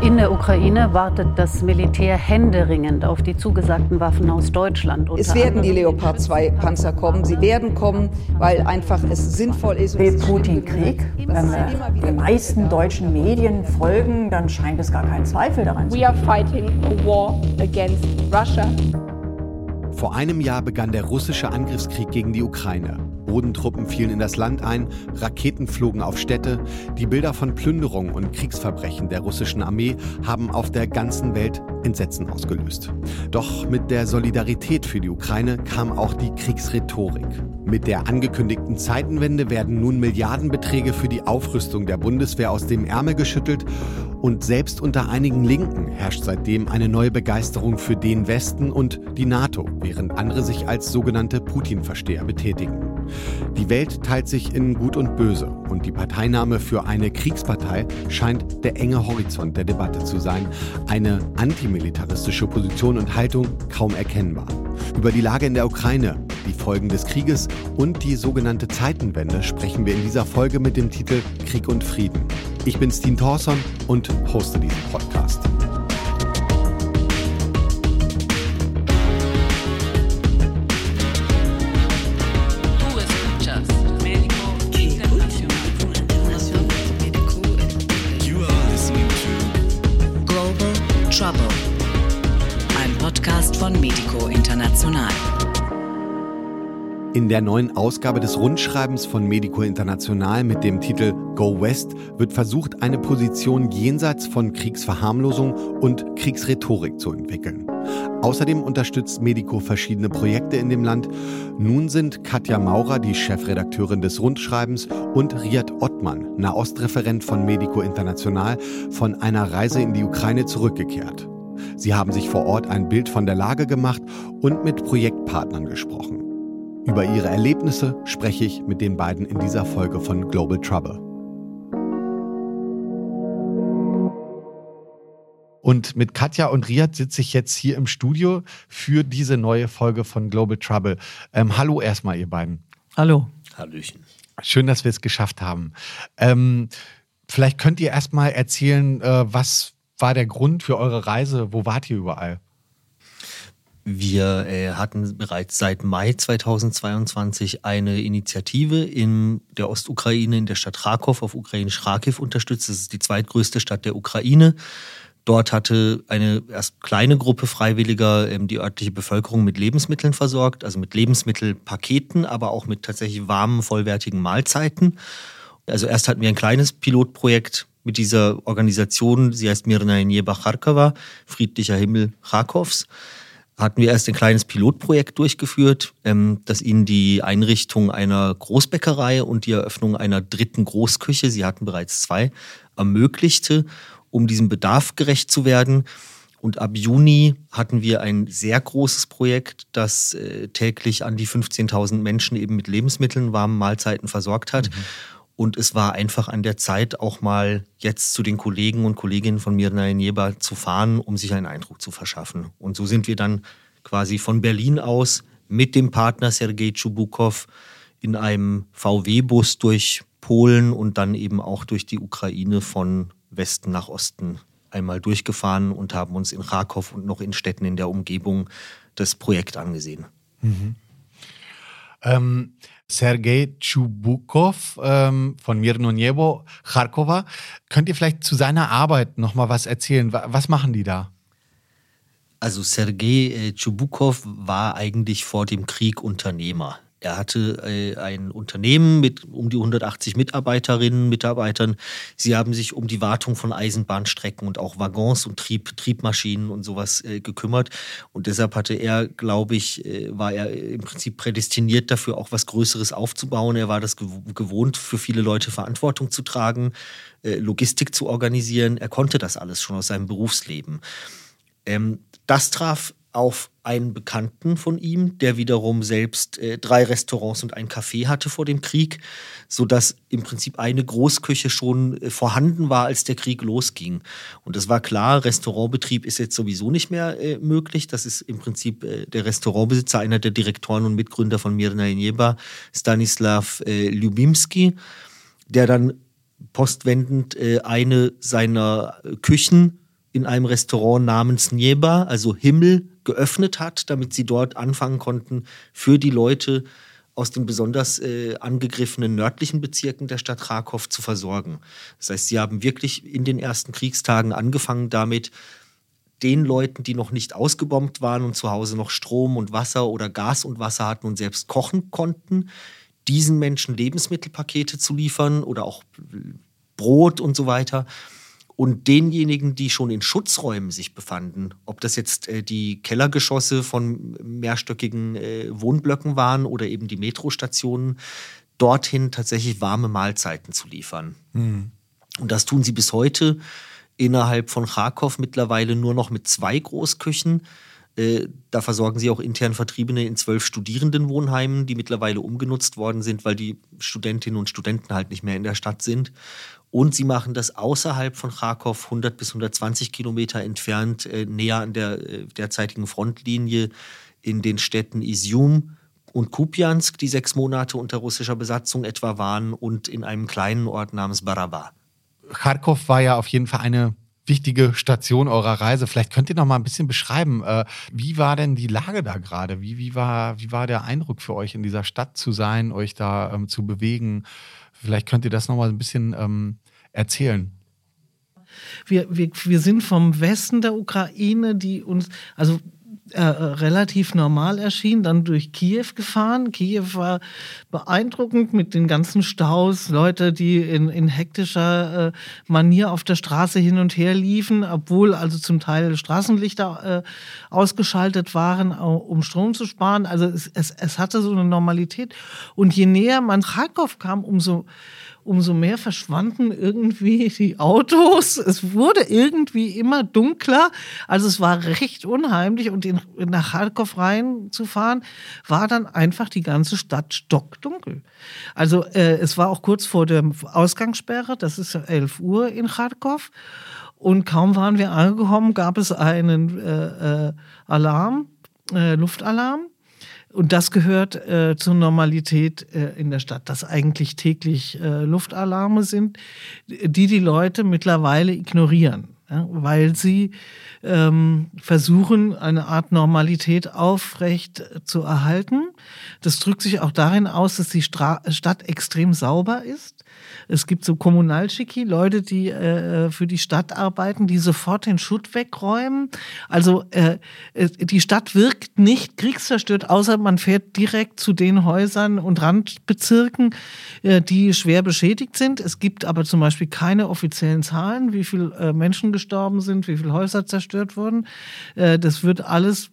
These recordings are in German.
In der Ukraine wartet das Militär händeringend auf die zugesagten Waffen aus Deutschland. Es werden die Leopard 2 Panzer kommen. Sie werden kommen, weil einfach es sinnvoll ist. Will Putin Krieg? Wenn wir den meisten deutschen Medien folgen, dann scheint es gar keinen Zweifel daran zu We are fighting a war against Russia. Vor einem Jahr begann der russische Angriffskrieg gegen die Ukraine. Bodentruppen fielen in das Land ein, Raketen flogen auf Städte. Die Bilder von Plünderungen und Kriegsverbrechen der russischen Armee haben auf der ganzen Welt Entsetzen ausgelöst. Doch mit der Solidarität für die Ukraine kam auch die Kriegsrhetorik. Mit der angekündigten Zeitenwende werden nun Milliardenbeträge für die Aufrüstung der Bundeswehr aus dem Ärmel geschüttelt und selbst unter einigen Linken herrscht seitdem eine neue Begeisterung für den Westen und die NATO, während andere sich als sogenannte Putin-Versteher betätigen. Die Welt teilt sich in Gut und Böse und die Parteinahme für eine Kriegspartei scheint der enge Horizont der Debatte zu sein, eine antimilitaristische Position und Haltung kaum erkennbar. Über die Lage in der Ukraine, die Folgen des Krieges und die sogenannte Zeitenwende sprechen wir in dieser Folge mit dem Titel Krieg und Frieden. Ich bin Steen Thorson und hoste diesen Podcast. Global Trouble. Ein Podcast von Medico International. In der neuen Ausgabe des Rundschreibens von Medico International mit dem Titel Go West wird versucht, eine Position jenseits von Kriegsverharmlosung und Kriegsrhetorik zu entwickeln. Außerdem unterstützt Medico verschiedene Projekte in dem Land. Nun sind Katja Maurer, die Chefredakteurin des Rundschreibens, und Riad Ottmann, Nahostreferent von Medico International, von einer Reise in die Ukraine zurückgekehrt. Sie haben sich vor Ort ein Bild von der Lage gemacht und mit Projektpartnern gesprochen. Über ihre Erlebnisse spreche ich mit den beiden in dieser Folge von Global Trouble. Und mit Katja und Riad sitze ich jetzt hier im Studio für diese neue Folge von Global Trouble. Ähm, hallo erstmal, ihr beiden. Hallo. Hallöchen. Schön, dass wir es geschafft haben. Ähm, vielleicht könnt ihr erstmal erzählen, äh, was war der Grund für eure Reise? Wo wart ihr überall? Wir äh, hatten bereits seit Mai 2022 eine Initiative in der Ostukraine, in der Stadt Rakow, auf ukrainisch Rakiv unterstützt. Das ist die zweitgrößte Stadt der Ukraine. Dort hatte eine erst kleine Gruppe Freiwilliger ähm, die örtliche Bevölkerung mit Lebensmitteln versorgt, also mit Lebensmittelpaketen, aber auch mit tatsächlich warmen, vollwertigen Mahlzeiten. Also erst hatten wir ein kleines Pilotprojekt mit dieser Organisation, sie heißt Mirna Nieba Charkova, Friedlicher Himmel Rakows hatten wir erst ein kleines Pilotprojekt durchgeführt, ähm, das ihnen die Einrichtung einer Großbäckerei und die Eröffnung einer dritten Großküche, sie hatten bereits zwei, ermöglichte, um diesem Bedarf gerecht zu werden. Und ab Juni hatten wir ein sehr großes Projekt, das äh, täglich an die 15.000 Menschen eben mit Lebensmitteln, warmen Mahlzeiten versorgt hat. Und es war einfach an der Zeit, auch mal jetzt zu den Kollegen und Kolleginnen von Mirna Nieba zu fahren, um sich einen Eindruck zu verschaffen. Und so sind wir dann quasi von Berlin aus mit dem Partner Sergei Tschubukow in einem VW-Bus durch Polen und dann eben auch durch die Ukraine von Westen nach Osten einmal durchgefahren und haben uns in Rakow und noch in Städten in der Umgebung das Projekt angesehen. Ähm, Sergei Tschubukow ähm, von Mirnoniewo, Charkova. Könnt ihr vielleicht zu seiner Arbeit noch mal was erzählen? Wa- Was machen die da? Also Sergei äh, Tschubukow war eigentlich vor dem Krieg Unternehmer. Er hatte äh, ein Unternehmen mit um die 180 Mitarbeiterinnen und Mitarbeitern. Sie haben sich um die Wartung von Eisenbahnstrecken und auch Waggons und Trieb, Triebmaschinen und sowas äh, gekümmert. Und deshalb hatte er, glaube ich, äh, war er im Prinzip prädestiniert dafür, auch was Größeres aufzubauen. Er war das gew- gewohnt, für viele Leute Verantwortung zu tragen, äh, Logistik zu organisieren. Er konnte das alles schon aus seinem Berufsleben. Ähm, das traf auf einen Bekannten von ihm, der wiederum selbst äh, drei Restaurants und ein Café hatte vor dem Krieg, sodass im Prinzip eine Großküche schon äh, vorhanden war, als der Krieg losging. Und es war klar, Restaurantbetrieb ist jetzt sowieso nicht mehr äh, möglich. Das ist im Prinzip äh, der Restaurantbesitzer, einer der Direktoren und Mitgründer von Mirna Nieba, Stanislav äh, Ljubimski, der dann postwendend äh, eine seiner Küchen in einem Restaurant namens Nieba, also Himmel, geöffnet hat, damit sie dort anfangen konnten, für die Leute aus den besonders äh, angegriffenen nördlichen Bezirken der Stadt Krakow zu versorgen. Das heißt, sie haben wirklich in den ersten Kriegstagen angefangen damit, den Leuten, die noch nicht ausgebombt waren und zu Hause noch Strom und Wasser oder Gas und Wasser hatten und selbst kochen konnten, diesen Menschen Lebensmittelpakete zu liefern oder auch Brot und so weiter. Und denjenigen, die schon in Schutzräumen sich befanden, ob das jetzt äh, die Kellergeschosse von mehrstöckigen äh, Wohnblöcken waren oder eben die Metrostationen, dorthin tatsächlich warme Mahlzeiten zu liefern. Mhm. Und das tun sie bis heute innerhalb von Kharkov mittlerweile nur noch mit zwei Großküchen. Äh, da versorgen sie auch intern Vertriebene in zwölf Studierendenwohnheimen, die mittlerweile umgenutzt worden sind, weil die Studentinnen und Studenten halt nicht mehr in der Stadt sind. Und sie machen das außerhalb von Kharkov, 100 bis 120 Kilometer entfernt, äh, näher an der äh, derzeitigen Frontlinie in den Städten Isium und Kupiansk, die sechs Monate unter russischer Besatzung etwa waren, und in einem kleinen Ort namens Baraba. Kharkov war ja auf jeden Fall eine wichtige Station eurer Reise. Vielleicht könnt ihr noch mal ein bisschen beschreiben, äh, wie war denn die Lage da gerade? Wie, wie, war, wie war der Eindruck für euch, in dieser Stadt zu sein, euch da ähm, zu bewegen? Vielleicht könnt ihr das nochmal ein bisschen ähm, erzählen. Wir, wir, wir sind vom Westen der Ukraine, die uns, also äh, relativ normal erschien, dann durch Kiew gefahren. Kiew war beeindruckend mit den ganzen Staus, Leute, die in, in hektischer äh, Manier auf der Straße hin und her liefen, obwohl also zum Teil Straßenlichter äh, ausgeschaltet waren, um Strom zu sparen. Also es, es, es hatte so eine Normalität. Und je näher man Kharkov kam, umso umso mehr verschwanden irgendwie die Autos. Es wurde irgendwie immer dunkler. Also es war recht unheimlich und in, nach Kharkov reinzufahren, war dann einfach die ganze Stadt stockdunkel. Also äh, es war auch kurz vor der Ausgangssperre, das ist 11 Uhr in Kharkov. Und kaum waren wir angekommen, gab es einen äh, äh, Alarm, äh, Luftalarm. Und das gehört äh, zur Normalität äh, in der Stadt, dass eigentlich täglich äh, Luftalarme sind, die die Leute mittlerweile ignorieren, ja, weil sie ähm, versuchen, eine Art Normalität aufrecht zu erhalten. Das drückt sich auch darin aus, dass die Stra Stadt extrem sauber ist. Es gibt so Kommunalschicki, Leute, die äh, für die Stadt arbeiten, die sofort den Schutt wegräumen. Also äh, die Stadt wirkt nicht kriegszerstört, außer man fährt direkt zu den Häusern und Randbezirken, äh, die schwer beschädigt sind. Es gibt aber zum Beispiel keine offiziellen Zahlen, wie viele äh, Menschen gestorben sind, wie viele Häuser zerstört wurden. Äh, das wird alles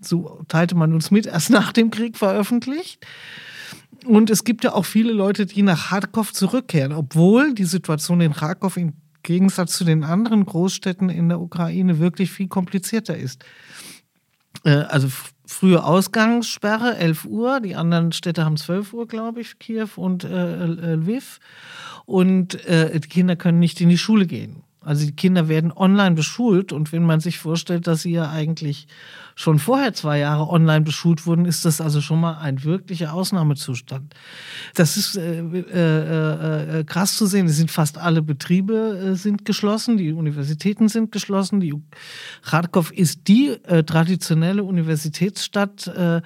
so teilte man uns mit, erst nach dem Krieg veröffentlicht. Und es gibt ja auch viele Leute, die nach Kharkov zurückkehren, obwohl die Situation in Kharkov im Gegensatz zu den anderen Großstädten in der Ukraine wirklich viel komplizierter ist. Äh, also frühe Ausgangssperre, 11 Uhr, die anderen Städte haben 12 Uhr, glaube ich, Kiew und äh, Lviv. Und äh, die Kinder können nicht in die Schule gehen. Also die Kinder werden online beschult und wenn man sich vorstellt, dass sie ja eigentlich schon vorher zwei Jahre online beschult wurden, ist das also schon mal ein wirklicher Ausnahmezustand. Das ist äh, äh, äh, krass zu sehen. Es sind fast alle Betriebe äh, sind geschlossen, die Universitäten sind geschlossen. Die Kharkov ist die äh, traditionelle Universitätsstadt äh,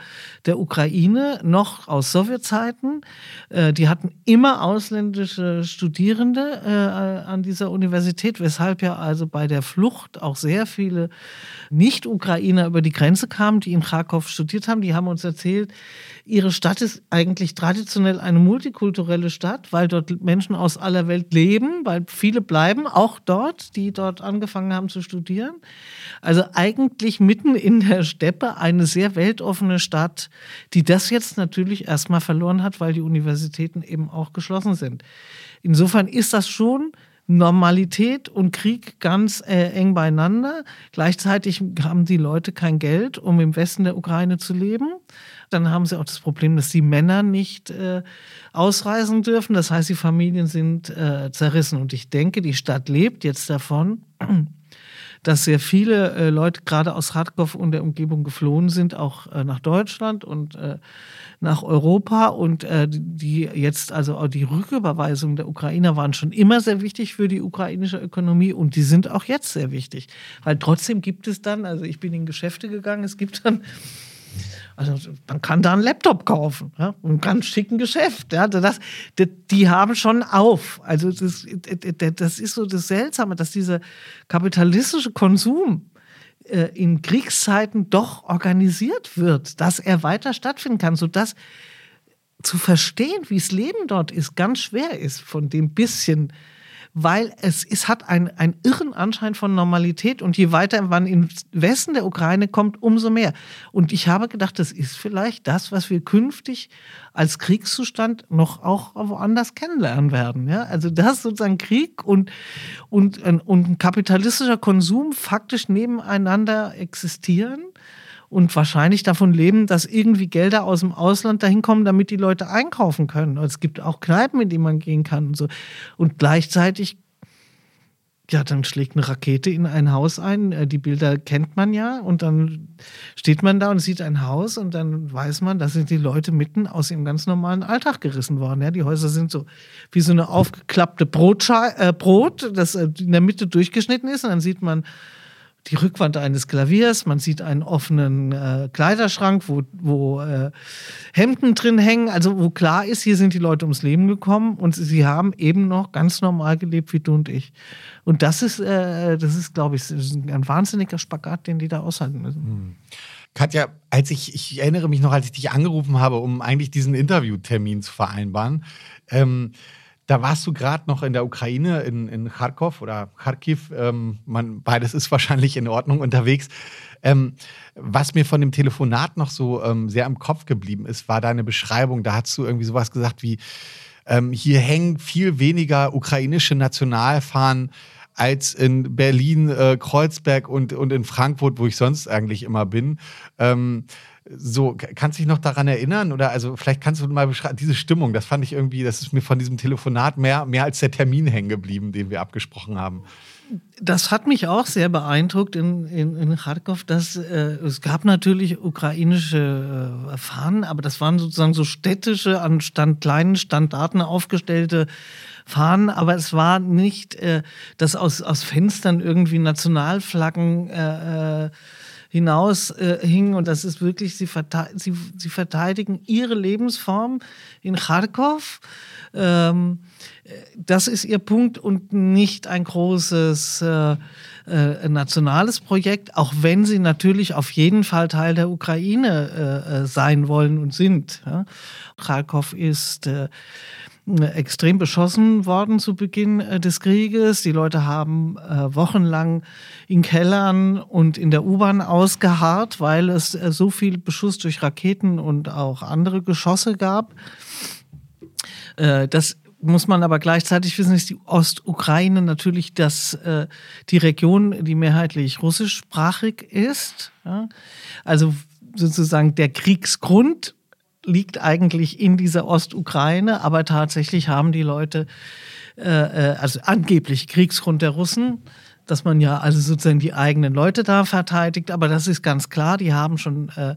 der Ukraine, noch aus Sowjetzeiten. die hatten immer ausländische Studierende an dieser Universität, weshalb ja also bei der Flucht auch sehr viele Nicht-Ukrainer über die Grenze kamen, die in Kharkov studiert haben, die haben uns erzählt, ihre Stadt ist eigentlich traditionell eine multikulturelle Stadt, weil dort Menschen aus aller Welt leben, weil viele bleiben auch dort, die dort angefangen haben zu studieren. Also eigentlich mitten in der Steppe eine sehr weltoffene Stadt, die das jetzt natürlich erstmal verloren hat, weil die Universitäten eben auch geschlossen sind. Insofern ist das schon Normalität und Krieg ganz äh, eng beieinander. Gleichzeitig haben die Leute kein Geld, um im Westen der Ukraine zu leben. Dann haben sie auch das Problem, dass die Männer nicht äh, ausreisen dürfen. Das heißt, die Familien sind äh, zerrissen. Und ich denke, die Stadt lebt jetzt davon, dass sehr viele äh, Leute gerade aus Kharkov und der Umgebung geflohen sind, auch äh, nach Deutschland und äh, nach Europa. Und äh, die jetzt also auch die Rücküberweisung der Ukrainer waren schon immer sehr wichtig für die ukrainische Ökonomie und die sind auch jetzt sehr wichtig, weil trotzdem gibt es dann, also ich bin in Geschäfte gegangen, es gibt dann also man kann da einen Laptop kaufen, ja, ein ganz schicken Geschäft. Ja, das, das, die haben schon auf. Also das, das ist so das Seltsame, dass dieser kapitalistische Konsum äh, in Kriegszeiten doch organisiert wird, dass er weiter stattfinden kann, sodass zu verstehen, wie das Leben dort ist, ganz schwer ist von dem bisschen weil es, es hat einen, einen irren Anschein von Normalität und je weiter man im Westen der Ukraine kommt, umso mehr. Und ich habe gedacht, das ist vielleicht das, was wir künftig als Kriegszustand noch auch woanders kennenlernen werden. Ja? Also dass sozusagen Krieg und, und, und ein kapitalistischer Konsum faktisch nebeneinander existieren und wahrscheinlich davon leben, dass irgendwie Gelder aus dem Ausland dahin kommen, damit die Leute einkaufen können. Es gibt auch Kneipen, in die man gehen kann und so. Und gleichzeitig ja, dann schlägt eine Rakete in ein Haus ein. Äh, die Bilder kennt man ja. Und dann steht man da und sieht ein Haus und dann weiß man, da sind die Leute mitten aus ihrem ganz normalen Alltag gerissen worden. Ja, die Häuser sind so wie so eine aufgeklappte Brotschei äh, Brot, das äh, in der Mitte durchgeschnitten ist. Und dann sieht man die Rückwand eines Klaviers, man sieht einen offenen äh, Kleiderschrank, wo, wo äh, Hemden drin hängen, also wo klar ist, hier sind die Leute ums Leben gekommen und sie haben eben noch ganz normal gelebt wie du und ich. Und das ist, äh, das ist, glaube ich, ein wahnsinniger Spagat, den die da aushalten müssen. Hm. Katja, als ich, ich erinnere mich noch, als ich dich angerufen habe, um eigentlich diesen Interviewtermin zu vereinbaren, ähm, da warst du gerade noch in der Ukraine, in, in Kharkov oder Kharkiv. Ähm, man, beides ist wahrscheinlich in Ordnung unterwegs. Ähm, was mir von dem Telefonat noch so ähm, sehr im Kopf geblieben ist, war deine Beschreibung. Da hast du irgendwie sowas gesagt wie, ähm, hier hängen viel weniger ukrainische Nationalfahnen als in Berlin, äh, Kreuzberg und, und in Frankfurt, wo ich sonst eigentlich immer bin. Ähm, so, kannst du dich noch daran erinnern? Oder also vielleicht kannst du mal beschreiben, diese Stimmung, das fand ich irgendwie, das ist mir von diesem Telefonat mehr, mehr als der Termin hängen geblieben, den wir abgesprochen haben. Das hat mich auch sehr beeindruckt in, in, in Kharkov, dass äh, es gab natürlich ukrainische äh, Fahnen, aber das waren sozusagen so städtische, an Stand, kleinen Standarten aufgestellte Fahnen, aber es war nicht, äh, dass aus, aus Fenstern irgendwie Nationalflaggen äh, äh hinaus äh, hingen. Und das ist wirklich, sie, sie, sie, verteidigen ihre Lebensform in Kharkov. Ähm, das ist ihr Punkt und nicht ein großes äh, äh, nationales Projekt, auch wenn sie natürlich auf jeden Fall Teil der Ukraine äh, äh sein wollen und sind. Ja. Kharkov ist äh, extrem beschossen worden zu Beginn äh, des Krieges. Die Leute haben äh, wochenlang in Kellern und in der U-Bahn ausgeharrt, weil es äh, so viel Beschuss durch Raketen und auch andere Geschosse gab. Äh, das muss man aber gleichzeitig wissen, ist die Ostukraine natürlich das, äh, die Region, die mehrheitlich russischsprachig ist. Ja? Also sozusagen der Kriegsgrund liegt eigentlich in dieser Ostukraine, aber tatsächlich haben die Leute, äh, äh, also angeblich Kriegsgrund der Russen, dass man ja also sozusagen die eigenen Leute da verteidigt, aber das ist ganz klar, die haben schon äh,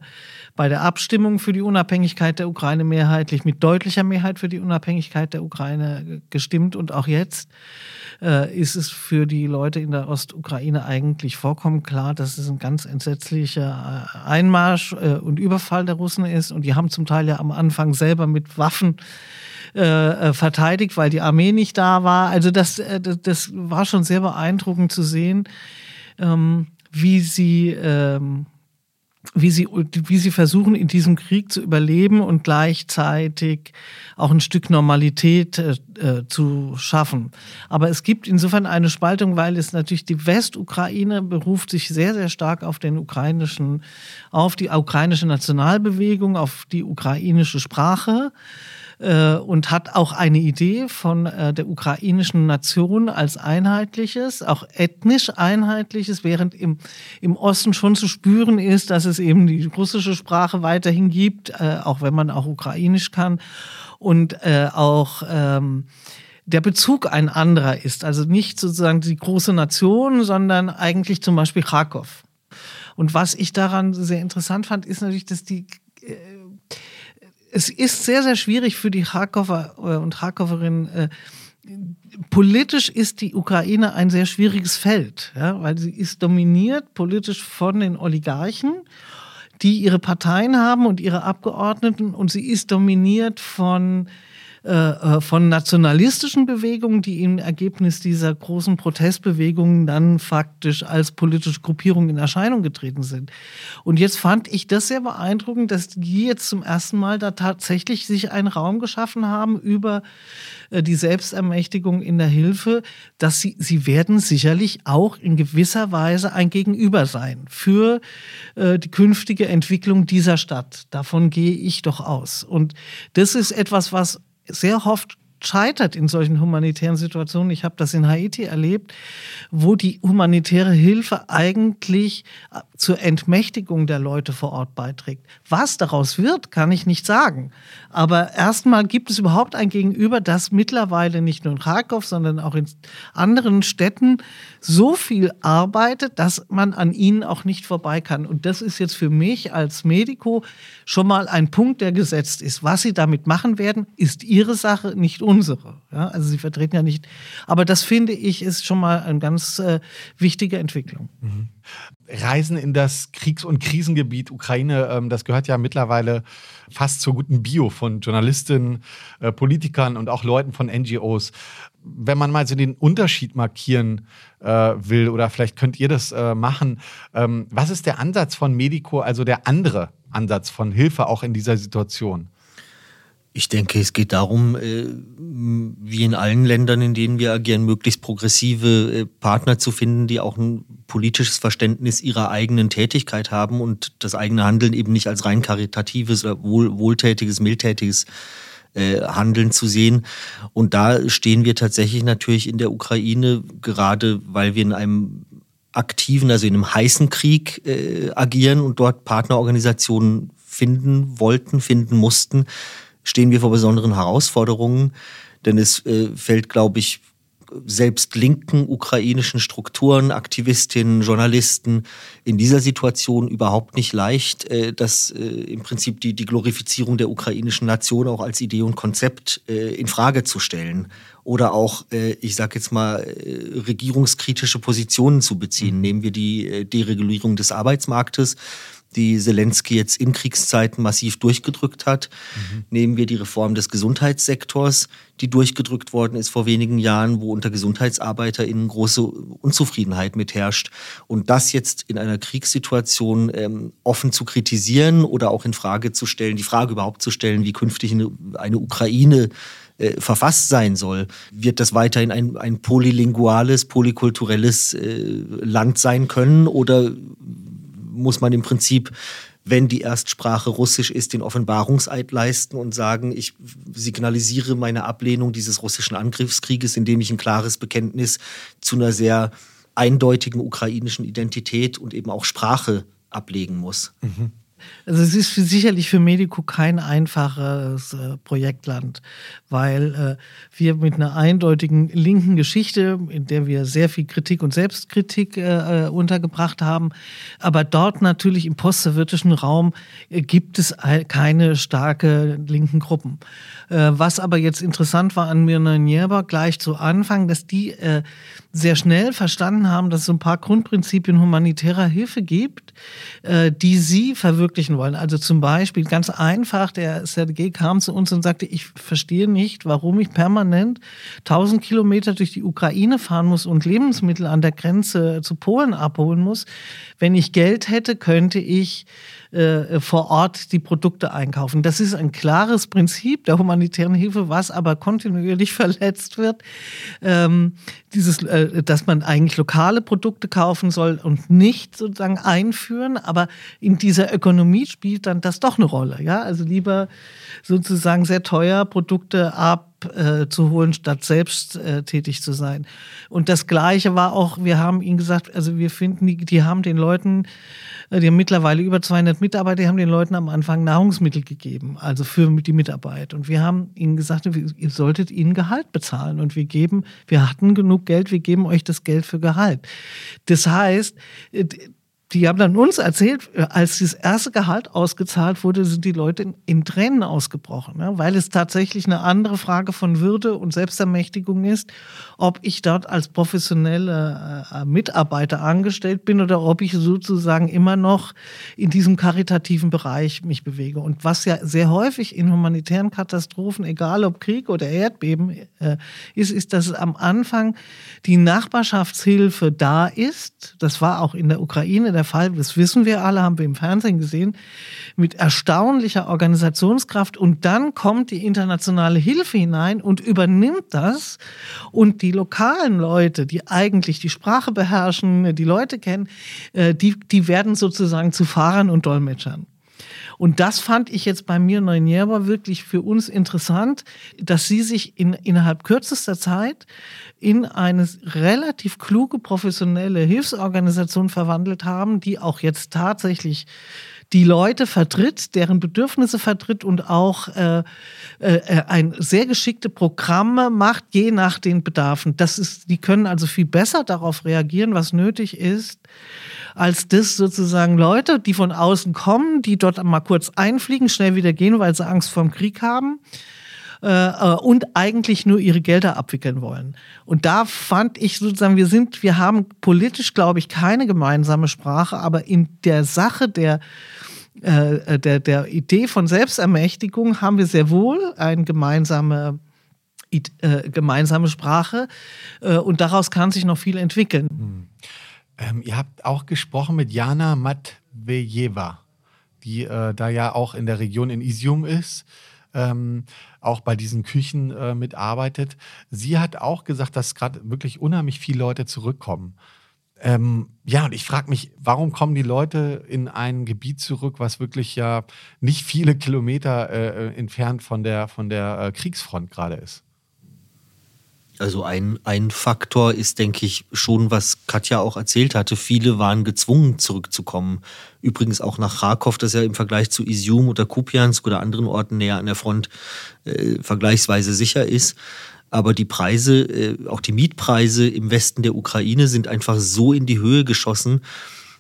bei der Abstimmung für die Unabhängigkeit der Ukraine mehrheitlich mit deutlicher Mehrheit für die Unabhängigkeit der Ukraine gestimmt. Und auch jetzt äh, ist es für die Leute in der Ostukraine eigentlich vollkommen klar, dass es ein ganz entsetzlicher äh, Einmarsch äh, und Überfall der Russen ist und die haben zum Teil ja am Anfang selber mit Waffen äh, äh, verteidigt, weil die Armee nicht da war. Also das, äh, das war schon sehr beeindruckend zu sehen, ähm, wie sie ähm, wie sie, wie sie versuchen, in diesem Krieg zu überleben und gleichzeitig auch ein Stück Normalität äh, äh zu schaffen. Aber es gibt insofern eine Spaltung, weil es natürlich die Westukraine beruft sich sehr, sehr stark auf den ukrainischen, auf die ukrainische Nationalbewegung, auf die ukrainische Sprache und hat auch eine Idee von äh, der ukrainischen Nation als einheitliches, auch ethnisch einheitliches, während im, im Osten schon zu spüren ist, dass es eben die russische Sprache weiterhin gibt, äh, auch wenn man auch ukrainisch kann und äh, auch ähm, der Bezug ein anderer ist. Also nicht sozusagen die große Nation, sondern eigentlich zum Beispiel Kharkov. Und was ich daran sehr interessant fand, ist natürlich, dass die äh, es ist sehr, sehr schwierig für die Kharkover äh, und Kharkoverinnen. Äh, politisch ist die Ukraine ein sehr schwieriges Feld, ja, weil sie ist dominiert politisch von den Oligarchen, die ihre Parteien haben und ihre Abgeordneten und sie ist dominiert von äh, äh, von nationalistischen Bewegungen, die im Ergebnis dieser großen Protestbewegungen dann faktisch als politische Gruppierung in Erscheinung getreten sind. Und jetzt fand ich das sehr beeindruckend, dass die jetzt zum ersten Mal da tatsächlich sich einen Raum geschaffen haben über äh, die Selbstermächtigung in der Hilfe, dass sie, sie werden sicherlich auch in gewisser Weise ein Gegenüber sein für die künftige Entwicklung dieser Stadt. Davon gehe ich doch aus. Und das ist etwas, was sehr oft scheitert in solchen humanitären Situationen. Ich habe das in Haiti erlebt, wo die humanitäre Hilfe eigentlich äh, zur Entmächtigung der Leute vor Ort beiträgt. Was daraus wird, kann ich nicht sagen. Aber erstmal gibt es überhaupt ein Gegenüber, das mittlerweile nicht nur in Kharkov, sondern auch in anderen Städten so viel arbeitet, dass man an ihnen auch nicht vorbei kann. Und das ist jetzt für mich als Medico schon mal ein Punkt, der gesetzt ist. Was sie damit machen werden, ist ihre Sache, nicht unsere. Ja, also sie vertreten ja nicht. Aber das finde ich ist schon mal eine ganz äh, wichtige Entwicklung. Mhm. Reisen in das Kriegs- und Krisengebiet Ukraine, ähm, das gehört ja mittlerweile fast zur guten Bio von Journalistinnen, äh, Politikern und auch Leuten von NGOs. Wenn man mal so den Unterschied markieren äh, will, oder vielleicht könnt ihr das äh, machen, ähm, was ist der Ansatz von Medico, also der andere Ansatz von Hilfe auch in dieser Situation? Ich denke, es geht darum, äh, wie in allen Ländern, in denen wir agieren, möglichst progressive äh, Partner zu finden, die auch ein politisches Verständnis ihrer eigenen Tätigkeit haben und das eigene Handeln eben nicht als rein karitatives oder wohl, wohltätiges, mildtätiges äh, Handeln zu sehen. Und da stehen wir tatsächlich natürlich in der Ukraine, gerade weil wir in einem aktiven, also in einem heißen Krieg äh, agieren und dort Partnerorganisationen finden wollten, finden mussten, stehen wir vor besonderen Herausforderungen, denn es äh, fällt, glaube ich, selbst linken ukrainischen Strukturen, Aktivistinnen, Journalisten in dieser Situation überhaupt nicht leicht, äh, dass äh, im Prinzip die, die Glorifizierung der ukrainischen Nation auch als Idee und Konzept äh, in Frage zu stellen oder auch, äh, ich sage jetzt mal, äh, regierungskritische Positionen zu beziehen. Mhm. Nehmen wir die äh, Deregulierung des Arbeitsmarktes die Zelensky jetzt in Kriegszeiten massiv durchgedrückt hat. Mhm. Nehmen wir die Reform des Gesundheitssektors, die durchgedrückt worden ist vor wenigen Jahren, wo unter GesundheitsarbeiterInnen große Unzufriedenheit mitherrscht. Und das jetzt in einer Kriegssituation ähm, offen zu kritisieren oder auch in Frage zu stellen, die Frage überhaupt zu stellen, wie künftig eine, eine Ukraine äh, verfasst sein soll, wird das weiterhin ein, ein polylinguales, polykulturelles äh, Land sein können oder muss man im Prinzip wenn die Erstsprache Russisch ist, den Offenbarungseid leisten und sagen, ich signalisiere meine Ablehnung dieses russischen Angriffskrieges, indem ich ein klares Bekenntnis zu einer sehr eindeutigen ukrainischen Identität und eben auch Sprache ablegen muss. Mhm. Also es ist sicherlich für Medico kein einfaches äh, Projektland, weil äh, wir mit einer eindeutigen linken Geschichte, in der wir sehr viel Kritik und Selbstkritik äh, äh untergebracht haben, aber dort natürlich im postsowjetischen Raum äh, gibt es keine starke linken Gruppen. Äh, was aber jetzt interessant war an Mirna Nierba gleich zu Anfang, dass die sehr schnell verstanden haben, dass es so ein paar Grundprinzipien humanitärer Hilfe gibt, die sie verwirklichen wollen. Also zum Beispiel ganz einfach, der Sergei kam zu uns und sagte, ich verstehe nicht, warum ich permanent 1000 Kilometer durch die Ukraine fahren muss und Lebensmittel an der Grenze zu Polen abholen muss. Wenn ich Geld hätte, könnte ich äh, vor Ort die Produkte einkaufen. Das ist ein klares Prinzip der humanitären Hilfe, was aber kontinuierlich verletzt wird. Ähm, dieses, äh, dass man eigentlich lokale Produkte kaufen soll und nicht sozusagen einführen, aber in dieser Ökonomie spielt dann das doch eine Rolle. Ja, also lieber sozusagen sehr teuer Produkte ab abzuholen, statt selbst äh, tätig zu sein. Und das Gleiche war auch, wir haben ihnen gesagt, also wir finden, die, die haben den Leuten, äh, die haben mittlerweile über 200 Mitarbeiter, die haben den Leuten am Anfang Nahrungsmittel gegeben, also für die Mitarbeit. Und wir haben ihnen gesagt, ihr solltet ihnen Gehalt bezahlen. Und wir geben, wir hatten genug Geld, wir geben euch das Geld für Gehalt. Das heißt, äh, die haben dann uns erzählt, äh, als das erste Gehalt ausgezahlt wurde, sind die Leute in, in Tränen ausgebrochen, ne? weil es tatsächlich eine andere Frage von Würde und Selbstermächtigung ist, ob ich dort als professionelle äh, Mitarbeiter angestellt bin oder ob ich sozusagen immer noch in diesem karitativen Bereich mich bewege. Und was ja sehr häufig in humanitären Katastrophen, egal ob Krieg oder Erdbeben äh, ist, ist, dass am Anfang die Nachbarschaftshilfe da ist. Das war auch in der Ukraine der Fall, das wissen wir alle, haben wir im Fernsehen gesehen, mit erstaunlicher Organisationskraft. Und dann kommt die internationale Hilfe hinein und übernimmt das. Und die lokalen Leute, die eigentlich die Sprache beherrschen, die Leute kennen, äh, die, die werden sozusagen zu Fahrern und Dolmetschern. Und das fand ich jetzt bei mir Neunjährer wirklich für uns interessant, dass sie sich in, innerhalb kürzester Zeit in eine relativ kluge professionelle Hilfsorganisation verwandelt haben, die auch jetzt tatsächlich die Leute vertritt, deren Bedürfnisse vertritt und auch äh, äh, ein sehr geschickte Programme macht, je nach den Bedarfen. Das ist, die können also viel besser darauf reagieren, was nötig ist, als das sozusagen Leute, die von außen kommen, die dort mal kurz einfliegen, schnell wieder gehen, weil sie Angst vor dem Krieg haben äh, äh, und eigentlich nur ihre Gelder abwickeln wollen. Und da fand ich sozusagen, wir sind, wir haben politisch, glaube ich, keine gemeinsame Sprache, aber in der Sache der äh, der, der Idee von Selbstermächtigung haben wir sehr wohl eine gemeinsame äh, gemeinsame Sprache äh, und daraus kann sich noch viel entwickeln. Hm. Ähm, ihr habt auch gesprochen mit Jana Matvejeva, die äh, da ja auch in der Region in Isium ist ähm, auch bei diesen Küchen äh, mitarbeitet. Sie hat auch gesagt, dass gerade wirklich unheimlich viele Leute zurückkommen. Ähm, ja, und ich frage mich, warum kommen die Leute in ein Gebiet zurück, was wirklich ja nicht viele Kilometer äh, entfernt von der, von der äh, Kriegsfront gerade ist? Also ein, ein Faktor ist, denke ich, schon, was Katja auch erzählt hatte. Viele waren gezwungen, zurückzukommen. Übrigens auch nach Kharkov, das ja im Vergleich zu Isium oder Kupiansk oder anderen Orten näher an der Front äh, vergleichsweise sicher ist. Aber die Preise, äh, auch die Mietpreise im Westen der Ukraine sind einfach so in die Höhe geschossen.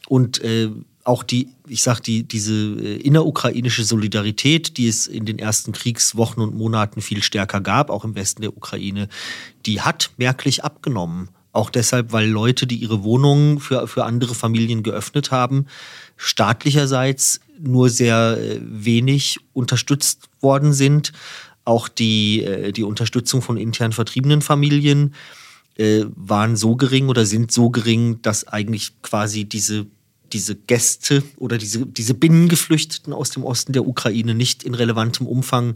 Und äh, auch die, ich sag die, diese äh, innerukrainische Solidarität, die es in den ersten Kriegswochen und Monaten viel stärker gab, auch im Westen der Ukraine, die hat merklich abgenommen. Auch deshalb, weil Leute, die ihre Wohnungen für, für andere Familien geöffnet haben, staatlicherseits nur sehr äh, wenig unterstützt worden sind. Auch die, äh, die Unterstützung von intern vertriebenen Familien waren so gering oder sind so gering, dass eigentlich quasi diese diese Gäste oder diese, diese Binnengeflüchteten aus dem Osten der Ukraine nicht in relevantem Umfang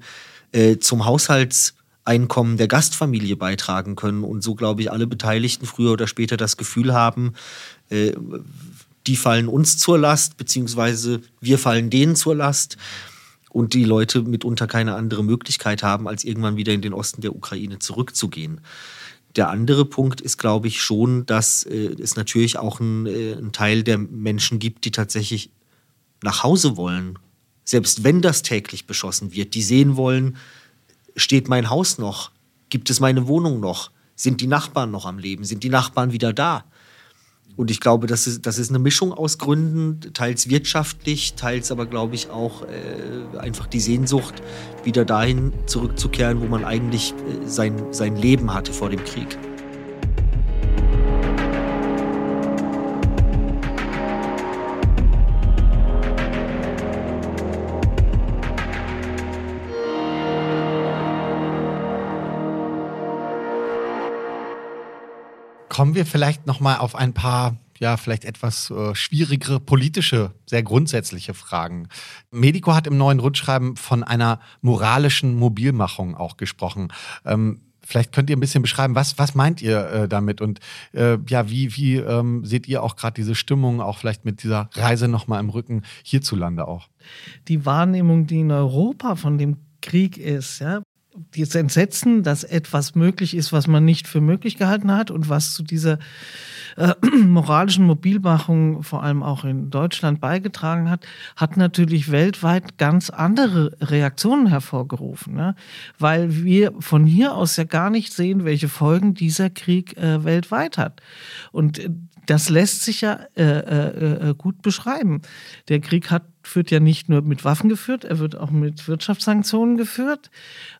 äh, zum Haushaltseinkommen der Gastfamilie beitragen können und so, glaube ich, alle Beteiligten früher oder später das Gefühl haben, äh, die fallen uns zur Last, beziehungsweise wir fallen denen zur Last und die Leute mitunter keine andere Möglichkeit haben, als irgendwann wieder in den Osten der Ukraine zurückzugehen. Der andere Punkt ist, glaube ich, schon, dass äh, es natürlich auch einen äh, Teil der Menschen gibt, die tatsächlich nach Hause wollen. Selbst wenn das täglich beschossen wird, die sehen wollen, steht mein Haus noch? Gibt es meine Wohnung noch? Sind die Nachbarn noch am Leben? Sind die Nachbarn wieder da? Und ich glaube, das ist, das ist eine Mischung aus Gründen, teils wirtschaftlich, teils aber, glaube ich, auch äh, einfach die Sehnsucht, wieder dahin zurückzukehren, wo man eigentlich äh, sein, sein Leben hatte vor dem Krieg. Kommen wir vielleicht noch mal auf ein paar ja, vielleicht etwas äh, schwierigere politische, sehr grundsätzliche Fragen. Medico hat im neuen Rundschreiben von einer moralischen Mobilmachung auch gesprochen. Ähm, vielleicht könnt ihr ein bisschen beschreiben, was, was meint ihr äh, damit und äh, ja, wie, wie ähm, seht ihr auch gerade diese Stimmung, auch vielleicht mit dieser Reise nochmal im Rücken hierzulande auch? Die Wahrnehmung, die in Europa von dem Krieg ist, ja, dieses Entsetzen, dass etwas möglich ist, was man nicht für möglich gehalten hat und was zu dieser äh, moralischen Mobilmachung vor allem auch in Deutschland beigetragen hat, hat natürlich weltweit ganz andere Reaktionen hervorgerufen, ne? weil wir von hier aus ja gar nicht sehen, welche Folgen dieser Krieg äh, weltweit hat. Und äh, das lässt sich ja äh, äh, äh, gut beschreiben. Der Krieg hat, wird ja nicht nur mit Waffen geführt, er wird auch mit Wirtschaftssanktionen geführt.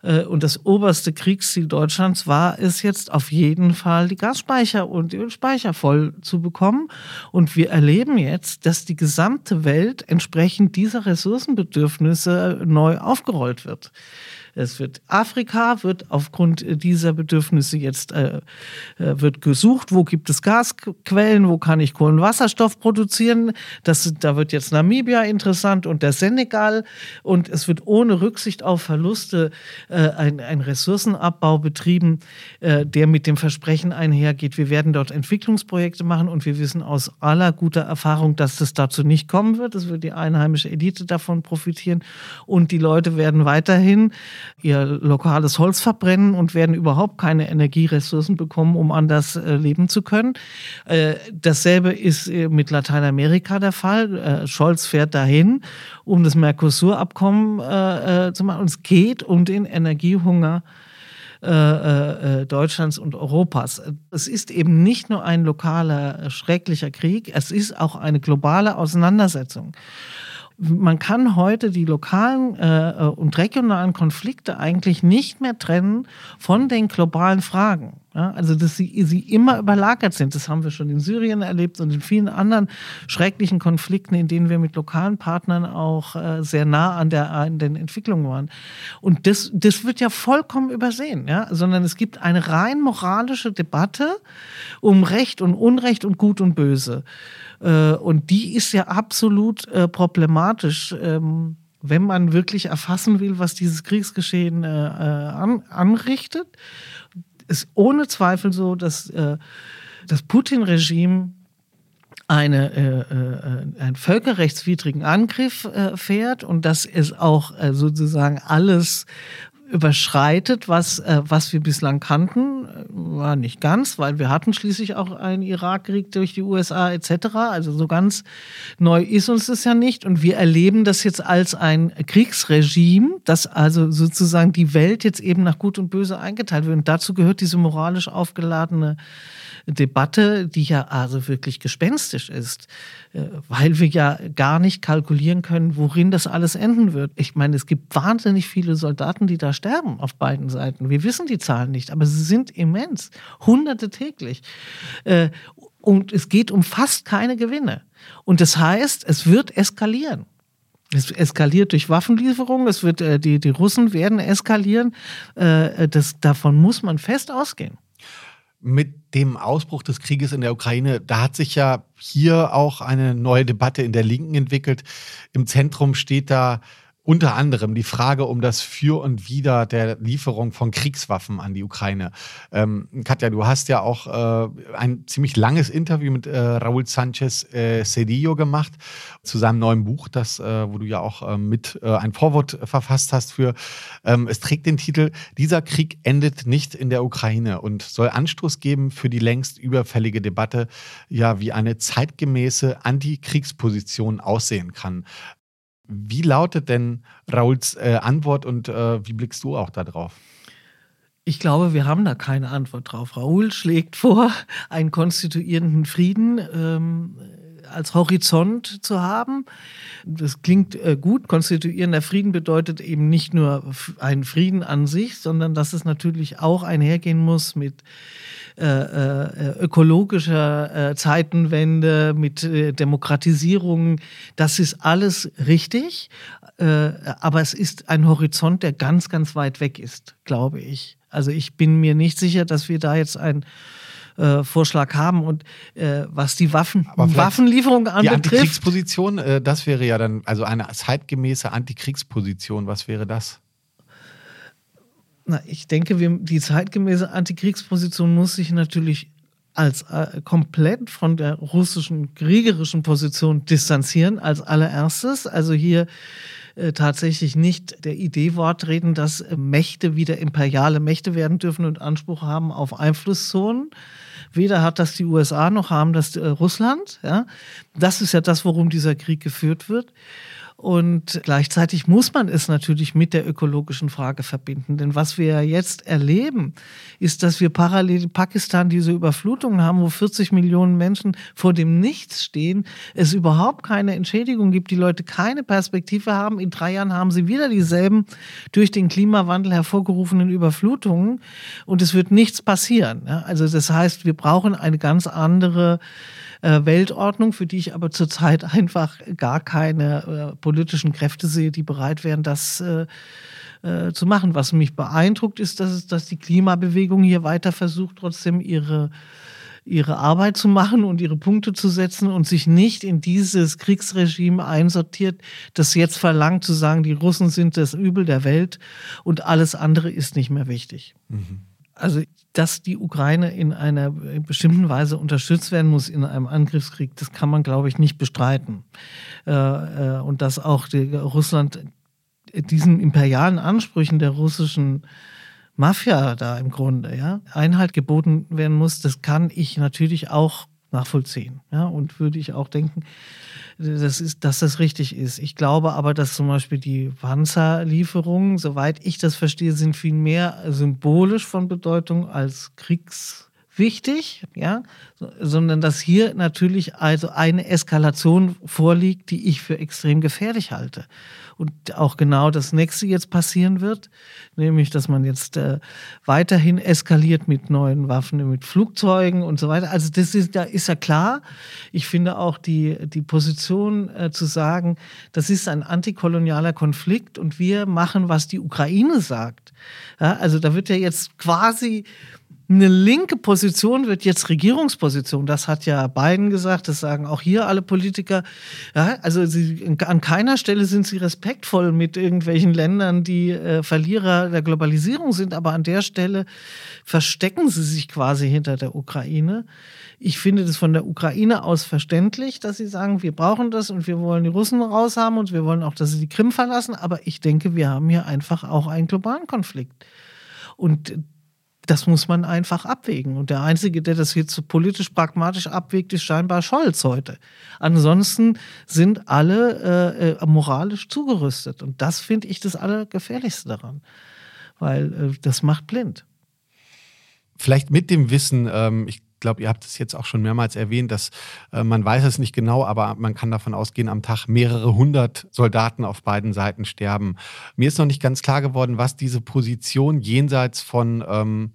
Äh, und das oberste Kriegsziel Deutschlands war es jetzt auf jeden Fall, die Gasspeicher und die Ölspeicher voll zu bekommen. Und wir erleben jetzt, dass die gesamte Welt entsprechend dieser Ressourcenbedürfnisse neu aufgerollt wird. Es wird Afrika wird aufgrund dieser Bedürfnisse jetzt äh, äh, wird gesucht, wo gibt es Gasquellen, wo kann ich Kohlenwasserstoff produzieren. Das, da wird jetzt Namibia interessant und der Senegal und es wird ohne Rücksicht auf Verluste äh, ein, ein Ressourcenabbau betrieben, äh, der mit dem Versprechen einhergeht, wir werden dort Entwicklungsprojekte machen und wir wissen aus aller guter Erfahrung, dass das dazu nicht kommen wird. Es wird die einheimische Elite davon profitieren und die Leute werden weiterhin ihr lokales Holz verbrennen und werden überhaupt keine Energieressourcen bekommen, um anders äh, leben zu können. Äh, dasselbe ist äh, mit Lateinamerika der Fall. Äh, Scholz fährt dahin, um das Mercosur-Abkommen äh, äh, zu machen. Und es geht um den Energiehunger Deutschlands und Europas. Es ist eben nicht nur ein lokaler, schrecklicher Krieg, es ist auch eine globale Auseinandersetzung man kann heute die lokalen äh, und regionalen Konflikte eigentlich nicht mehr trennen von den globalen Fragen. Ja, also, dass sie, sie immer überlagert sind. Das haben wir schon in Syrien erlebt und in vielen anderen schrecklichen Konflikten, in denen wir mit lokalen Partnern auch äh, sehr nah an, der, an den Entwicklungen waren. Und das, das wird ja vollkommen übersehen, ja? sondern es gibt eine rein moralische Debatte um Recht und Unrecht und Gut und Böse. Äh, und die ist ja absolut äh, problematisch. Ähm, wenn man wirklich erfassen will, was dieses Kriegsgeschehen äh, an, anrichtet, ist ohne Zweifel so, dass das Putin-Regime eine, äh, äh, einen völkerrechtswidrigen Angriff äh, fährt und dass es auch äh, sozusagen alles überschreitet, was, äh, was wir bislang kannten. War nicht ganz, weil wir hatten schließlich auch einen Irakkrieg durch die USA etc. Also so ganz neu ist uns das ja nicht. Und wir erleben das jetzt als ein Kriegsregime, das also sozusagen die Welt jetzt eben nach Gut und Böse eingeteilt wird. Und dazu gehört diese moralisch aufgeladene Debatte, die ja also wirklich gespenstisch ist, äh, weil wir ja gar nicht kalkulieren können, worin das alles enden wird. Ich meine, es gibt wahnsinnig viele Soldaten, die da sterben auf beiden Seiten. Wir wissen die Zahlen nicht, aber sie sind immens. Hunderte täglich. Äh, und es geht um fast keine Gewinne. Und das heißt, es wird eskalieren. Es eskaliert durch Waffenlieferungen, es wird, äh, die, die Russen werden eskalieren. das, davon muss man fest ausgehen mit dem Ausbruch des Krieges in der Ukraine, da hat sich ja hier auch eine neue Debatte in der Linken entwickelt. Im Zentrum steht da unter anderem die Frage um das Für und Wider der Lieferung von Kriegswaffen an die Ukraine. Ähm, Katja, du hast ja auch äh, ein ziemlich langes Interview mit äh, Raúl Sanchez äh, Cedillo gemacht zu seinem neuen Buch, das, äh, wo du ja auch äh, mit äh, ein Vorwort verfasst hast für. Ähm, es trägt den Titel Dieser Krieg endet nicht in der Ukraine und soll Anstoß geben für die längst überfällige Debatte, ja, wie eine zeitgemäße Antikriegsposition aussehen kann. Wie lautet denn Rauls äh, Antwort und äh, wie blickst du auch darauf? Ich glaube, wir haben da keine Antwort drauf. Raoul schlägt vor, einen konstituierenden Frieden ähm, als Horizont zu haben. Das klingt äh, gut. Konstituierender Frieden bedeutet eben nicht nur einen Frieden an sich, sondern dass es natürlich auch einhergehen muss mit äh, äh, ökologischer äh, Zeitenwende, mit äh, Demokratisierung. Das ist alles richtig, äh, aber es ist ein Horizont, der ganz, ganz weit weg ist, glaube ich. Also ich bin mir nicht sicher, dass wir da jetzt ein äh, Vorschlag haben. Und äh, was die Waffen, Waffenlieferung anbetrifft. Die Antikriegsposition, äh, das wäre ja dann also eine zeitgemäße Antikriegsposition. Was wäre das? Na, ich denke, wir, die zeitgemäße Antikriegsposition muss sich natürlich als äh, komplett von der russischen kriegerischen Position distanzieren als allererstes. Also hier äh, tatsächlich nicht der Idee Wort reden, dass äh, Mächte wieder imperiale Mächte werden dürfen und Anspruch haben auf Einflusszonen. Weder hat das die USA noch haben das äh, Russland. Ja? Das ist ja das, worum dieser Krieg geführt wird. Und gleichzeitig muss man es natürlich mit der ökologischen Frage verbinden. Denn was wir jetzt erleben, ist, dass wir parallel Pakistan diese Überflutungen haben, wo 40 Millionen Menschen vor dem Nichts stehen, es überhaupt keine Entschädigung gibt, die Leute keine Perspektive haben. In drei Jahren haben sie wieder dieselben durch den Klimawandel hervorgerufenen Überflutungen und es wird nichts passieren. Also das heißt, wir brauchen eine ganz andere äh, Weltordnung, für die ich aber zurzeit einfach gar keine äh, politischen Kräfte sehe, die bereit wären, das äh, zu machen. Was mich beeindruckt, ist, dass, dass die Klimabewegung hier weiter versucht, trotzdem ihre ihre Arbeit zu machen und ihre Punkte zu setzen und sich nicht in dieses Kriegsregime einsortiert, das jetzt verlangt zu sagen, die Russen sind das Übel der Welt und alles andere ist nicht mehr wichtig. Mhm. Also, dass die Ukraine in einer bestimmten Weise unterstützt werden muss in einem Angriffskrieg, das kann man, glaube ich, nicht bestreiten. Äh, äh, und dass auch Russland diesen imperialen Ansprüchen der russischen Mafia da im Grunde, ja, Einhalt geboten werden muss, das kann ich natürlich auch nachvollziehen. Ja, und würde ich auch denken, das ist, dass das richtig ist. Ich glaube aber, dass zum Beispiel die Panzerlieferungen, soweit ich das verstehe, sind viel mehr symbolisch von Bedeutung als kriegswichtig, ja, sondern dass hier natürlich also eine Eskalation vorliegt, die ich für extrem gefährlich halte und auch genau das nächste jetzt passieren wird, nämlich dass man jetzt äh, weiterhin eskaliert mit neuen Waffen, mit Flugzeugen und so weiter. Also das ist, da ist ja klar. Ich finde auch die, die Position äh, zu sagen, das ist ein antikolonialer Konflikt und wir machen, was die Ukraine sagt. Ja, also da wird ja jetzt quasi eine linke Position wird jetzt Regierungsposition. Das hat ja Biden gesagt, das sagen auch hier alle Politiker. Ja, also sie, an keiner Stelle sind sie respektvoll mit irgendwelchen Ländern, die äh, Verlierer der Globalisierung sind, aber an der Stelle verstecken sie sich quasi hinter der Ukraine. Ich finde das von der Ukraine aus verständlich, dass sie sagen, wir brauchen das und wir wollen die Russen raushaben und wir wollen auch, dass sie die Krim verlassen. Aber ich denke, wir haben hier einfach auch einen globalen Konflikt. Und das muss man einfach abwägen. Und der Einzige, der das jetzt so politisch pragmatisch abwägt, ist scheinbar Scholz heute. Ansonsten sind alle äh, äh, moralisch zugerüstet. Und das finde ich das Allergefährlichste daran. Weil äh, das macht blind. Vielleicht mit dem Wissen, ähm, ich glaube, ihr habt es jetzt auch schon mehrmals erwähnt, dass äh, man weiß es nicht genau, aber man kann davon ausgehen, am Tag mehrere hundert Soldaten auf beiden Seiten sterben. Mir ist noch nicht ganz klar geworden, was diese Position jenseits von ähm,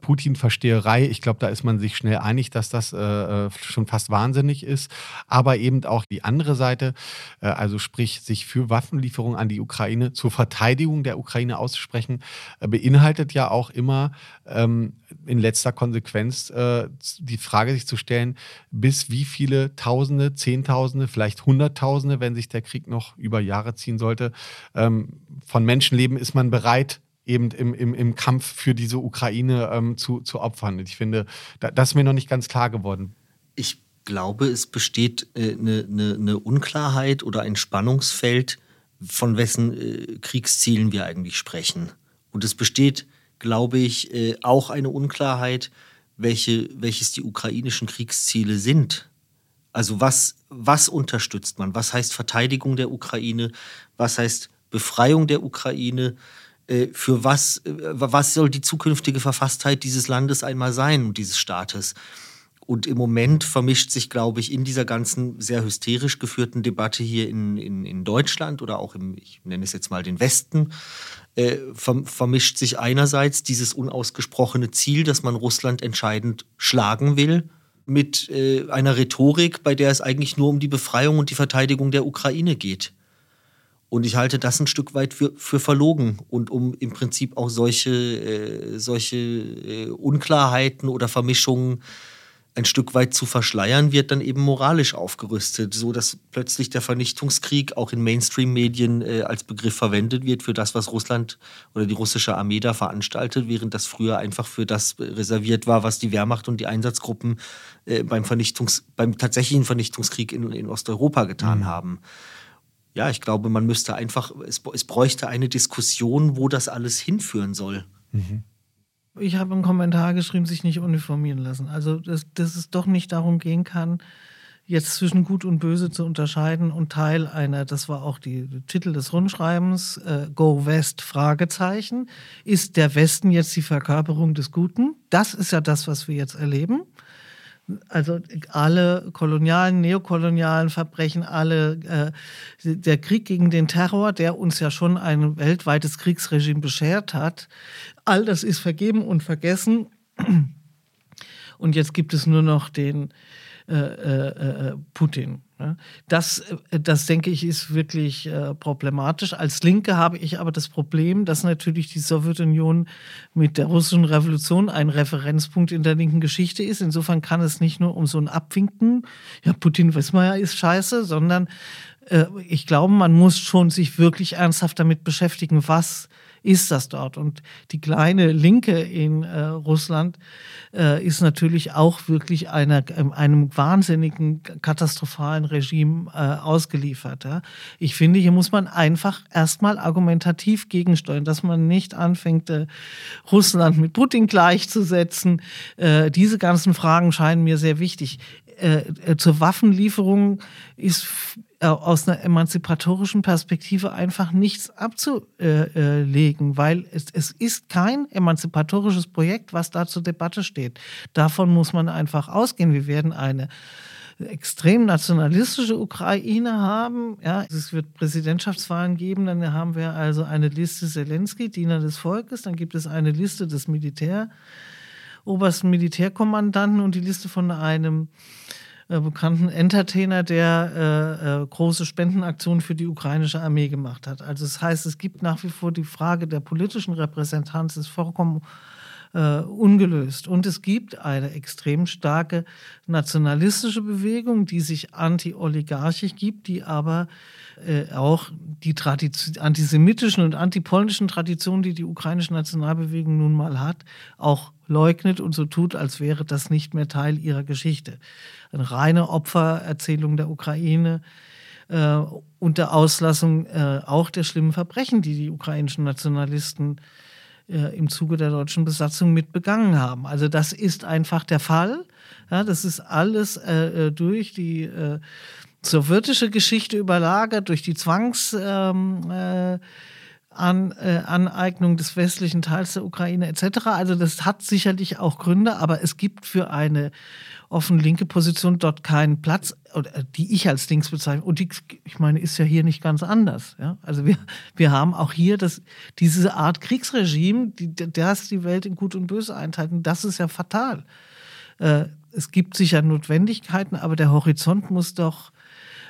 Putin-Versteherei. Ich glaube, da ist man sich schnell einig, dass das äh, äh, schon fast wahnsinnig ist. Aber eben auch die andere Seite, äh, also sprich, sich für Waffenlieferungen an die Ukraine zur Verteidigung der Ukraine auszusprechen, äh, beinhaltet ja auch immer ähm, in letzter Konsequenz äh, die Frage sich zu stellen, bis wie viele Tausende, Zehntausende, vielleicht Hunderttausende, wenn sich der Krieg noch über Jahre ziehen sollte, ähm, von Menschenleben ist man bereit, eben im, im, im Kampf für diese Ukraine ähm, zu, zu opfern. Ich finde, da, das ist mir noch nicht ganz klar geworden. Ich glaube, es besteht eine äh, ne, ne Unklarheit oder ein Spannungsfeld, von wessen äh, Kriegszielen wir eigentlich sprechen. Und es besteht, glaube ich, äh, auch eine Unklarheit, welche, welches die ukrainischen Kriegsziele sind. Also was, was unterstützt man? Was heißt Verteidigung der Ukraine? Was heißt Befreiung der Ukraine? Äh, für was, äh, was soll die zukünftige Verfasstheit dieses Landes einmal sein und dieses Staates. Und im Moment vermischt sich, glaube ich, in dieser ganzen sehr hysterisch geführten Debatte hier in, in, in Deutschland oder auch im, ich nenne es jetzt mal den Westen, äh, vermischt sich einerseits dieses unausgesprochene Ziel, dass man Russland entscheidend schlagen will, mit äh, einer Rhetorik, bei der es eigentlich nur um die Befreiung und die Verteidigung der Ukraine geht. Und ich halte das ein Stück weit für, für verlogen und um im Prinzip auch solche, äh, solche äh, Unklarheiten oder Vermischungen ein Stück weit zu verschleiern, wird dann eben moralisch aufgerüstet, so dass plötzlich der Vernichtungskrieg auch in Mainstream-Medien äh, als Begriff verwendet wird für das, was Russland oder die russische Armee da veranstaltet, während das früher einfach für das reserviert war, was die Wehrmacht und die Einsatzgruppen äh, beim, Vernichtungs-, beim tatsächlichen Vernichtungskrieg in, in Osteuropa getan mhm. haben. Ja, ich glaube, man müsste einfach, es, es bräuchte eine Diskussion, wo das alles hinführen soll. Mhm. Ich habe einen Kommentar geschrieben, sich nicht uniformieren lassen. Also, dass, dass es doch nicht darum gehen kann, jetzt zwischen Gut und Böse zu unterscheiden und Teil einer, das war auch die Titel des Rundschreibens, äh, Go West, Fragezeichen. Ist der Westen jetzt die Verkörperung des Guten? Das ist ja das, was wir jetzt erleben. Also alle kolonialen, neokolonialen Verbrechen, alle äh, der Krieg gegen den Terror, der uns ja schon ein weltweites Kriegsregime beschert hat, all das ist vergeben und vergessen. Und jetzt gibt es nur noch den äh, äh, äh Putin. Ne? Das, äh, das denke ich, ist wirklich äh, problematisch. Als Linke habe ich aber das Problem, dass natürlich die Sowjetunion mit der russischen Revolution ein Referenzpunkt in der linken Geschichte ist. Insofern kann es nicht nur um so ein Abwinken, ja, Putin wissen wir ja, ist scheiße, sondern äh, ich glaube, man muss schon sich wirklich ernsthaft damit beschäftigen, was ist das dort. Und die kleine Linke in äh, Russland äh, ist natürlich auch wirklich einer, ähm, einem wahnsinnigen, katastrophalen Regime äh, ausgeliefert. Ja. Ich finde, hier muss man einfach erstmal argumentativ gegensteuern, dass man nicht anfängt, äh, Russland mit Putin gleichzusetzen. Äh, diese ganzen Fragen scheinen mir sehr wichtig. Äh, zur Waffenlieferung ist aus einer emanzipatorischen Perspektive einfach nichts abzulegen, weil es, es ist kein emanzipatorisches Projekt, was da zur Debatte steht. Davon muss man einfach ausgehen. Wir werden eine extrem nationalistische Ukraine haben. Ja, es wird Präsidentschaftswahlen geben, dann haben wir also eine Liste Zelensky, Diener des Volkes, dann gibt es eine Liste des Militär, obersten Militärkommandanten und die Liste von einem äh, bekannten Entertainer, der äh, äh, große Spendenaktionen für die ukrainische Armee gemacht hat. Also das heißt, es gibt nach wie vor die Frage der politischen Repräsentanz ist vollkommen äh, ungelöst. Und es gibt eine extrem starke nationalistische Bewegung, die sich anti-oligarchisch gibt, die aber äh, auch die Tradition, antisemitischen und antipolnischen Traditionen, die die ukrainische Nationalbewegung nun mal hat, auch leugnet und so tut, als wäre das nicht mehr Teil ihrer Geschichte. Eine reine Opfererzählung der Ukraine äh, unter Auslassung äh, auch der schlimmen Verbrechen, die die ukrainischen Nationalisten äh, im Zuge der deutschen Besatzung mit begangen haben. Also das ist einfach der Fall. Ja, das ist alles äh, äh durch die äh, sowjetische Geschichte überlagert, durch die Zwangs... Ähm, äh, an äh, Aneignung des westlichen Teils der Ukraine etc. Also das hat sicherlich auch Gründe, aber es gibt für eine offen linke Position dort keinen Platz, äh, die ich als links bezeichne. Und die, ich meine, ist ja hier nicht ganz anders. Ja? Also wir, wir haben auch hier das, diese Art Kriegsregime, die, das die Welt in Gut und Böse einteilt. Und das ist ja fatal. Äh, es gibt sicher Notwendigkeiten, aber der Horizont muss doch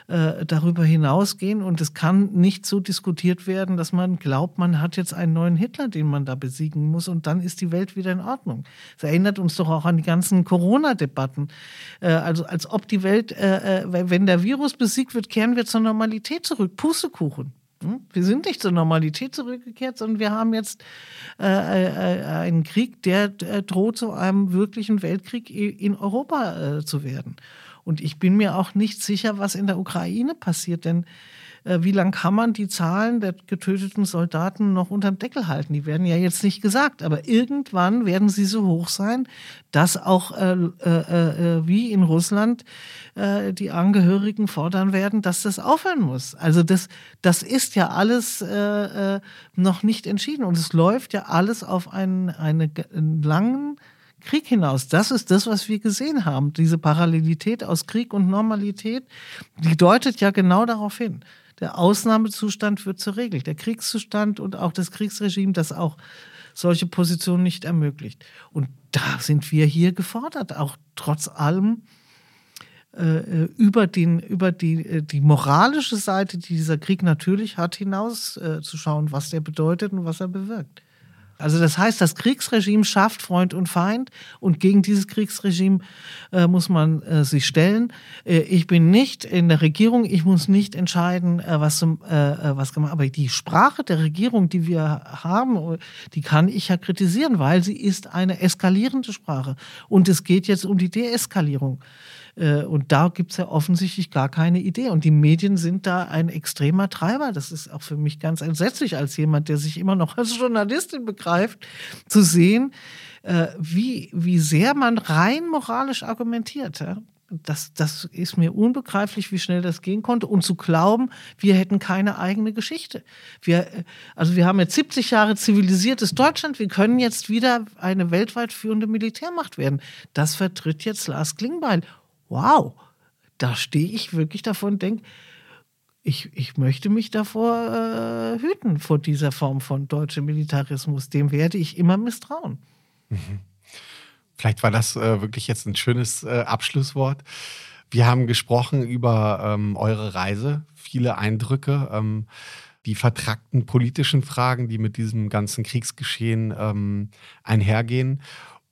äh, darüber hinausgehen. Und es kann nicht so diskutiert werden, dass man glaubt, man hat jetzt einen neuen Hitler, den man da besiegen muss und dann ist die Welt wieder in Ordnung. Das erinnert uns doch auch an die ganzen Corona-Debatten. Äh, also als ob die Welt, äh, äh wenn der Virus besiegt wird, kehren wir zur Normalität zurück. Pustekuchen. Hm? Wir sind nicht zur Normalität zurückgekehrt, sondern wir haben jetzt äh, äh, einen Krieg, der droht zu einem wirklichen Weltkrieg in Europa äh, zu werden. Und ich bin mir auch nicht sicher, was in der Ukraine passiert, denn äh, wie lange kann man die Zahlen der getöteten Soldaten noch unterm Deckel halten? Die werden ja jetzt nicht gesagt, aber irgendwann werden sie so hoch sein, dass auch äh, äh, äh wie in Russland äh, die Angehörigen fordern werden, dass das aufhören muss. Also das, das ist ja alles äh, noch nicht entschieden und es läuft ja alles auf einen, einen langen Krieg hinaus. Das ist das, was wir gesehen haben. Diese Parallelität aus Krieg und Normalität, die deutet ja genau darauf hin. Der Ausnahmezustand wird zur Regel. Der Kriegszustand und auch das Kriegsregime, das auch solche Positionen nicht ermöglicht. Und da sind wir hier gefordert, auch trotz allem äh, über, den, über die, äh, die moralische Seite, die dieser Krieg natürlich hat, hinaus äh, was der bedeutet und was er bewirkt. Also das heißt, das Kriegsregime schafft Freund und Feind und gegen dieses Kriegsregime äh, muss man äh, sich stellen. Äh, ich bin nicht in der Regierung, ich muss nicht entscheiden, äh, was, zum, äh, äh, was gemacht Aber die Sprache der Regierung, die wir haben, die kann ich ja kritisieren, weil sie ist eine eskalierende Sprache. Und es geht jetzt um die Deeskalierung. Äh, und da gibt es ja offensichtlich gar keine Idee. Und die Medien sind da ein extremer Treiber. Das ist auch für mich ganz entsetzlich als jemand, der sich immer noch als Journalistin begreift, zu sehen, äh, wie, wie sehr man rein moralisch argumentiert. Das, das ist mir unbegreiflich, wie schnell das gehen konnte. Und zu glauben, wir hätten keine eigene Geschichte. Wir, also wir haben jetzt 70 Jahre zivilisiertes Deutschland. Wir können jetzt wieder eine weltweit führende Militärmacht werden. Das vertritt jetzt Lars Klingbeil. Wow, da stehe ich wirklich davor und denke, ich, ich möchte mich davor äh, hüten, vor dieser Form von deutschem Militarismus. Dem werde ich immer misstrauen. Mhm. Vielleicht war das äh, wirklich jetzt ein schönes äh, Abschlusswort. Wir haben gesprochen über ähm, eure Reise, viele Eindrücke, ähm, die vertrackten politischen Fragen, die mit diesem ganzen Kriegsgeschehen ähm, einhergehen.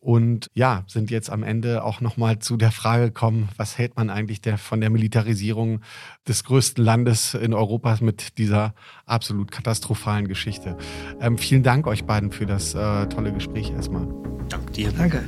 Und ja, sind jetzt am Ende auch nochmal zu der Frage gekommen, was hält man eigentlich der, von der Militarisierung des größten Landes in Europa mit dieser absolut katastrophalen Geschichte. Ähm, vielen Dank euch beiden für das äh, tolle Gespräch erstmal. Dank dir. Danke.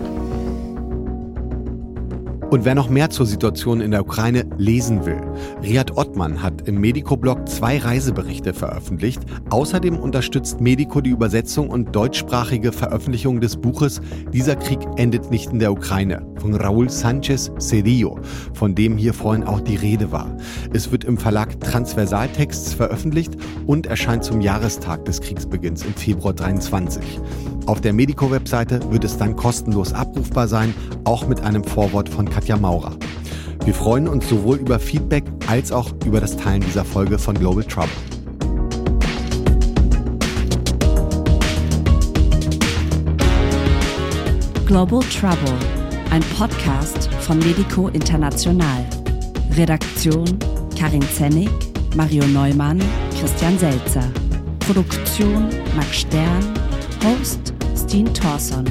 Und wer noch mehr zur Situation in der Ukraine lesen will, Riad Ottmann hat im Medico-Blog zwei Reiseberichte veröffentlicht. Außerdem unterstützt Medico die Übersetzung und deutschsprachige Veröffentlichung des Buches Dieser Krieg endet nicht in der Ukraine von Raúl Sánchez Cedillo, von dem hier vorhin auch die Rede war. Es wird im Verlag Transversaltexts veröffentlicht und erscheint zum Jahrestag des Kriegsbeginns im Februar 23. Auf der Medico-Webseite wird es dann kostenlos abrufbar sein, auch mit einem Vorwort von Katja Maurer. Wir freuen uns sowohl über Feedback als auch über das Teilen dieser Folge von Global Trouble. Global Trouble, ein Podcast von Medico International. Redaktion Karin Zennig, Mario Neumann, Christian Selzer. Produktion Max Stern, Host Steen Thorson.